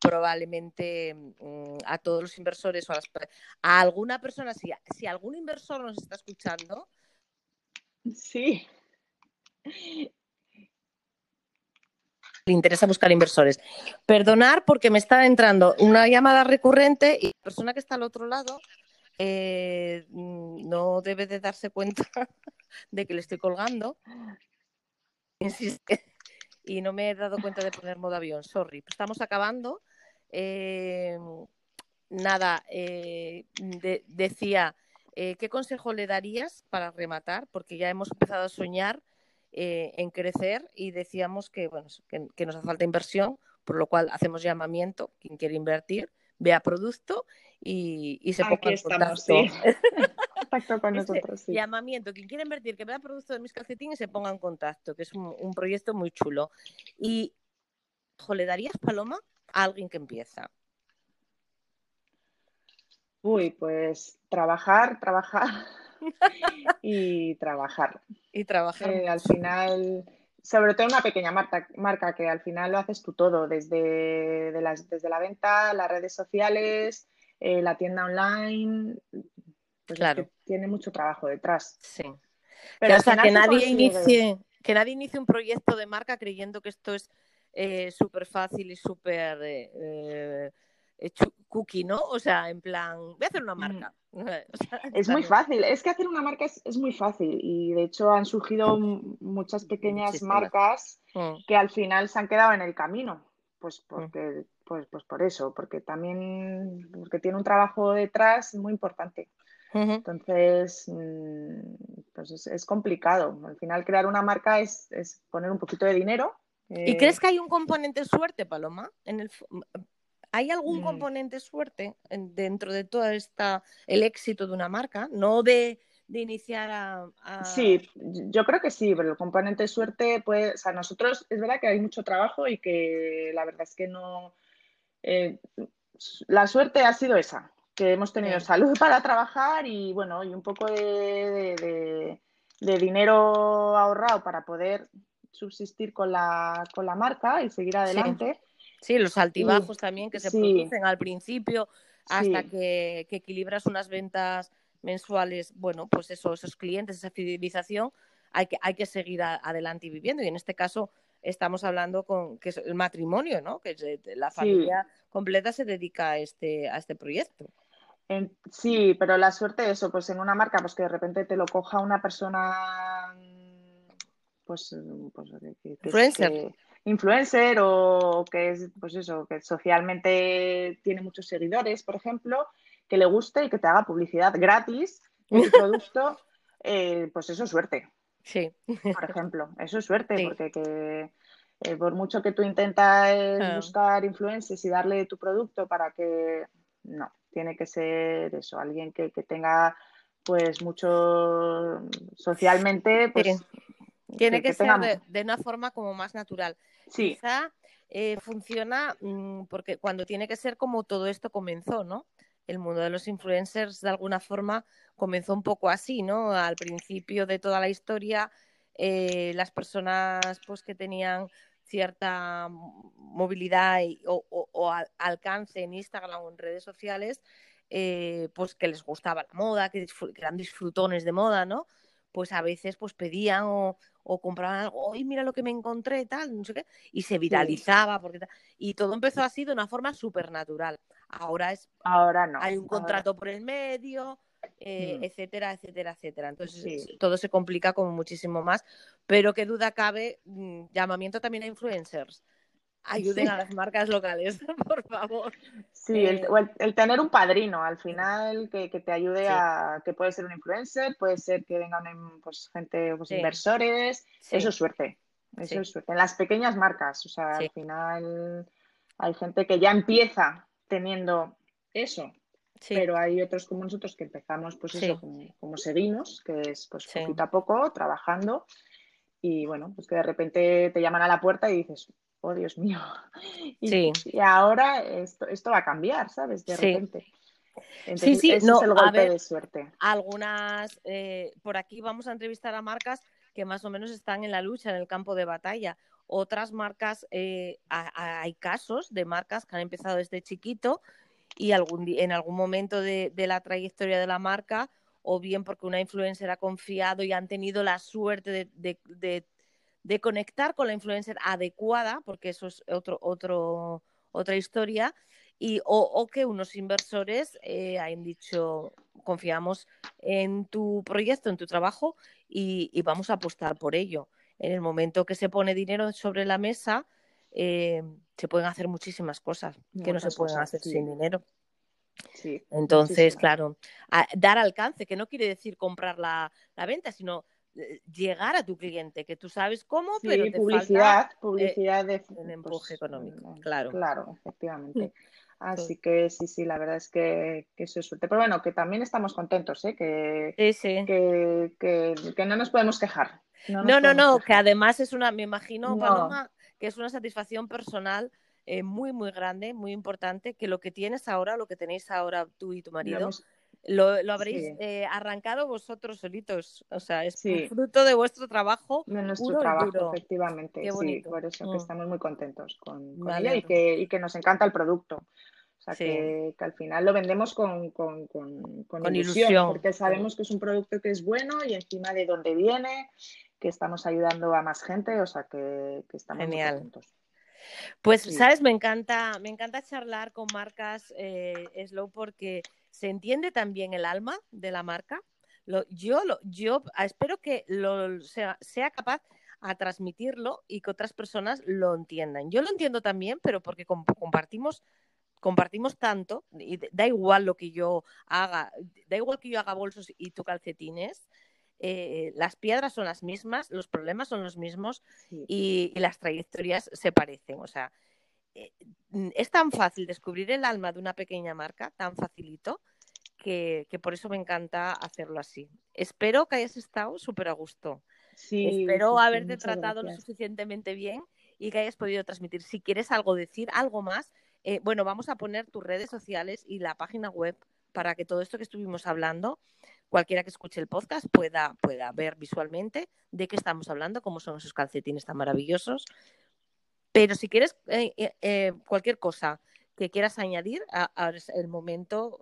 probablemente mm, a todos los inversores o a, alguna persona, si, si algún inversor nos está escuchando. Sí. Le interesa buscar inversores. Perdonar porque me está entrando una llamada recurrente y la persona que está al otro lado eh, mm, no debe de darse cuenta de que le estoy colgando. Insiste y no me he dado cuenta de poner modo avión, sorry. Estamos acabando. Eh, nada, eh, decía, eh, ¿qué consejo le darías para rematar? Porque ya hemos empezado a soñar en crecer y decíamos que, bueno, que, nos hace falta inversión, por lo cual hacemos llamamiento, quien quiere invertir, vea producto y, se ponga en contacto. con nosotros. Llamamiento, quien quiere invertir, que vea producto de mis calcetines, se ponga en contacto, que es un, proyecto muy chulo. Y, ¿le darías, Paloma, a alguien que empieza? Uy, pues trabajar, trabajar y trabajar. Y trabajar. Eh, al final, sobre todo una pequeña marca, marca que al final lo haces tú todo, desde, las, desde la venta, las redes sociales, eh, la tienda online, pues claro. tiene mucho trabajo detrás. Sí. Pero o sea, que nadie inicie, que nadie inicie un proyecto de marca creyendo que esto es eh, súper fácil y súper eh, eh, cookie, ¿no? O sea, en plan, voy a hacer una marca. es muy fácil, es que hacer una marca es, muy fácil y de hecho han surgido muchas pequeñas marcas mm. que al final se han quedado en el camino. Pues mm. porque, pues, pues por eso, porque también porque tiene un trabajo detrás muy importante. Entonces, mm, pues es, complicado. Al final crear una marca es, poner un poquito de dinero. ¿Y crees que hay un componente suerte, Paloma? En el, ¿Hay algún mm. componente suerte dentro de todo esta, el éxito de una marca? No de, iniciar a, Sí, yo creo que sí, pero el componente suerte, pues, o sea, nosotros es verdad que hay mucho trabajo y que la verdad es que no... Eh, la suerte ha sido esa, que hemos tenido salud para trabajar y bueno, y un poco de, dinero ahorrado para poder subsistir con la, con la marca y seguir adelante. Sí, los altibajos también que se producen al principio hasta que, equilibras unas ventas mensuales, bueno, pues eso, esos clientes, esa fidelización, hay que, hay que seguir adelante y viviendo. Y en este caso estamos hablando con que es el matrimonio, ¿no? Que la familia completa se dedica a este, a este proyecto. sí, pero la suerte eso, pues en una marca, pues que de repente te lo coja una persona, pues, pues influencer influencer o que es, pues eso, que socialmente tiene muchos seguidores, por ejemplo, que le guste y que te haga publicidad gratis de tu producto, eh, pues eso es suerte. Sí. Por ejemplo, eso es suerte, porque que, eh, por mucho que tú intentas ah. buscar influencers y darle tu producto para que, no, tiene que ser eso, alguien que, tenga pues mucho socialmente, pues tiene que, ser de, una forma como más natural. Sí. Quizá eh, funciona mm, porque cuando tiene que ser como todo esto comenzó, ¿no? El mundo de los influencers de alguna forma comenzó un poco así, ¿no? Al principio de toda la historia, eh, las personas pues que tenían cierta movilidad o, alcance en Instagram o en redes sociales, eh, pues que les gustaba la moda, que, que, eran disfrutones de moda, ¿no? Pues a veces pues pedían o, o compraban algo, ¡ay, mira lo que me encontré! tal, no sé qué, y se viralizaba, porque y todo empezó así de una forma súper natural. Ahora es, ahora no. Hay un contrato por el medio, eh, mm. etcétera, etcétera, etcétera. Entonces todo se complica como muchísimo más, pero qué duda cabe, mm, llamamiento también a influencers ayuden a las marcas locales, por favor. Sí, el, eh, tener un padrino al final que, te ayude a, que puede ser un influencer, puede ser que vengan pues, gente, pues, inversores, eso es suerte, eso es suerte. En las pequeñas marcas, o sea, al final hay gente que ya empieza teniendo eso, pero hay otros como nosotros que empezamos, pues eso, como, seguimos, que es pues poquito a poco, trabajando, y bueno, pues que de repente te llaman a la puerta y dices, oh Dios mío. Y, y ahora esto, esto, va a cambiar, ¿sabes? De repente. sí, sí, ese es el golpe de suerte. Algunas, eh, por aquí vamos a entrevistar a marcas que más o menos están en la lucha, en el campo de batalla. Otras marcas, eh, hay casos de marcas que han empezado desde chiquito y algún, en algún momento de, la trayectoria de la marca, o bien porque una influencer ha confiado y han tenido la suerte de, conectar con la influencer adecuada, porque eso es otro, otro, otra historia, y, o, que unos inversores eh, hayan dicho, confiamos en tu proyecto, en tu trabajo y, vamos a apostar por ello. En el momento que se pone dinero sobre la mesa, eh, se pueden hacer muchísimas cosas que no se pueden hacer sin dinero. Entonces, claro, dar alcance, que no quiere decir comprar la, la venta, sino eh, llegar a tu cliente, que tú sabes cómo, pero te publicidad, falta, publicidad de un pues, empuje económico, claro. Claro, efectivamente. Así que sí, sí, la verdad es que, eso es suerte. Pero bueno, que también estamos contentos, ¿eh? que, Que, no nos podemos quejar. No, no, no, que además es una, me imagino, Paloma, que es una satisfacción personal eh, muy, muy grande, muy importante, que lo que tienes ahora, lo que tenéis ahora tú y tu marido, lo, lo habréis eh, arrancado vosotros solitos. O sea, es fruto de vuestro trabajo. De nuestro trabajo, efectivamente. Sí, por eso que mm. estamos muy contentos con, ella y que, y que nos encanta el producto. O sea, que, al final lo vendemos con, con, con, ilusión, porque sabemos que es un producto que es bueno y encima de dónde viene, que estamos ayudando a más gente, o sea, que, estamos Genial. muy contentos. Pues, ¿sabes? Me encanta, me encanta charlar con marcas eh, Slow porque se entiende también el alma de la marca. yo, yo espero que lo, sea, sea capaz a transmitirlo y que otras personas lo entiendan. Yo lo entiendo también, pero porque compartimos compartimos tanto y da igual lo que yo haga, da igual que yo haga bolsos y tú calcetines, eh, las piedras son las mismas, los problemas son los mismos y, las trayectorias se parecen. O sea, eh, es tan fácil descubrir el alma de una pequeña marca, tan facilito, que, por eso me encanta hacerlo así. Espero que hayas estado súper a gusto. Espero haberte tratado lo suficientemente bien y que hayas podido transmitir. Si quieres algo decir, algo más, eh, bueno, vamos a poner tus redes sociales y la página web para que todo esto que estuvimos hablando cualquiera que escuche el podcast pueda, pueda ver visualmente de qué estamos hablando, cómo son esos calcetines tan maravillosos. Pero si quieres eh, eh, eh, cualquier cosa que quieras añadir, ahora es el momento,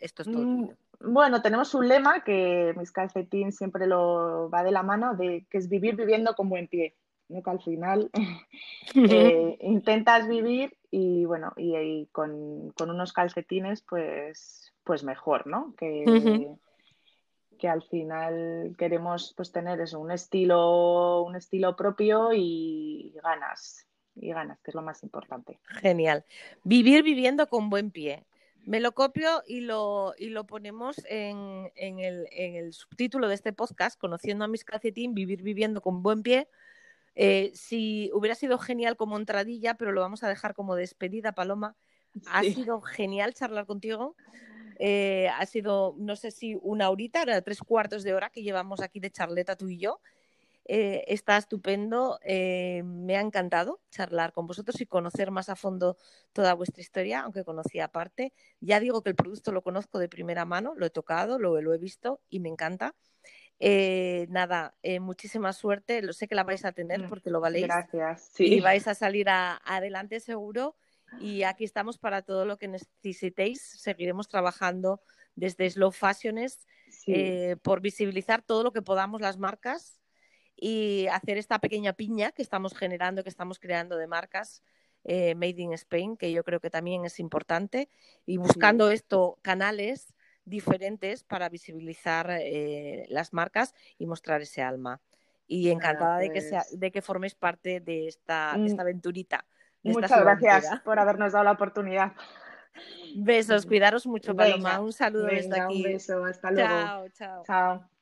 esto es todo. Mm, bueno, tenemos un lema que mis calcetines siempre lo va de la mano, de que es vivir viviendo con buen pie. ¿no? Que al final intentas vivir y bueno, y, con, unos calcetines, pues, pues mejor, ¿no? Que, que al final queremos pues tener eso, un estilo, un estilo propio y ganas, y ganas, que es lo más importante. Genial. Vivir viviendo con buen pie. Me lo copio y lo, y lo ponemos en, el, subtítulo de este podcast, Conociendo a mis calcetín, Vivir viviendo con buen pie. Eh, si hubiera sido genial como entradilla, pero lo vamos a dejar como despedida, Paloma. Ha sido genial charlar contigo. Eh, ha sido, no sé si una horita, tres cuartos de hora que llevamos aquí de charleta tú y yo. Eh, está estupendo, eh, me ha encantado charlar con vosotros y conocer más a fondo toda vuestra historia, aunque conocía aparte. Ya digo que el producto lo conozco de primera mano, lo he tocado, lo, he visto y me encanta. nada, muchísima suerte, lo sé que la vais a tener mm, porque lo valéis. Gracias. Y vais a salir adelante seguro y aquí estamos para todo lo que necesitéis. Seguiremos trabajando desde Slow Fashions eh, por visibilizar todo lo que podamos las marcas y hacer esta pequeña piña que estamos generando, que estamos creando de marcas eh, Made in Spain, que yo creo que también es importante, y buscando esto, canales diferentes para visibilizar eh, las marcas y mostrar ese alma. Y encantada de, que sea, pues de que forméis parte de esta, de esta aventurita. Muchas gracias por habernos dado la oportunidad. Besos, cuidaros mucho, Paloma. un saludo desde aquí. Un beso, hasta luego. Chao, chao. Chao.